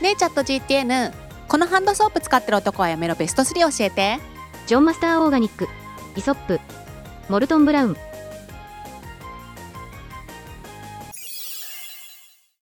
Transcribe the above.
ねえチャット GTN このハンドソープ使ってる男はやめろ。ベスト3教えて。ジョンマスターオーガニック。イソップ。モルトンブラウン。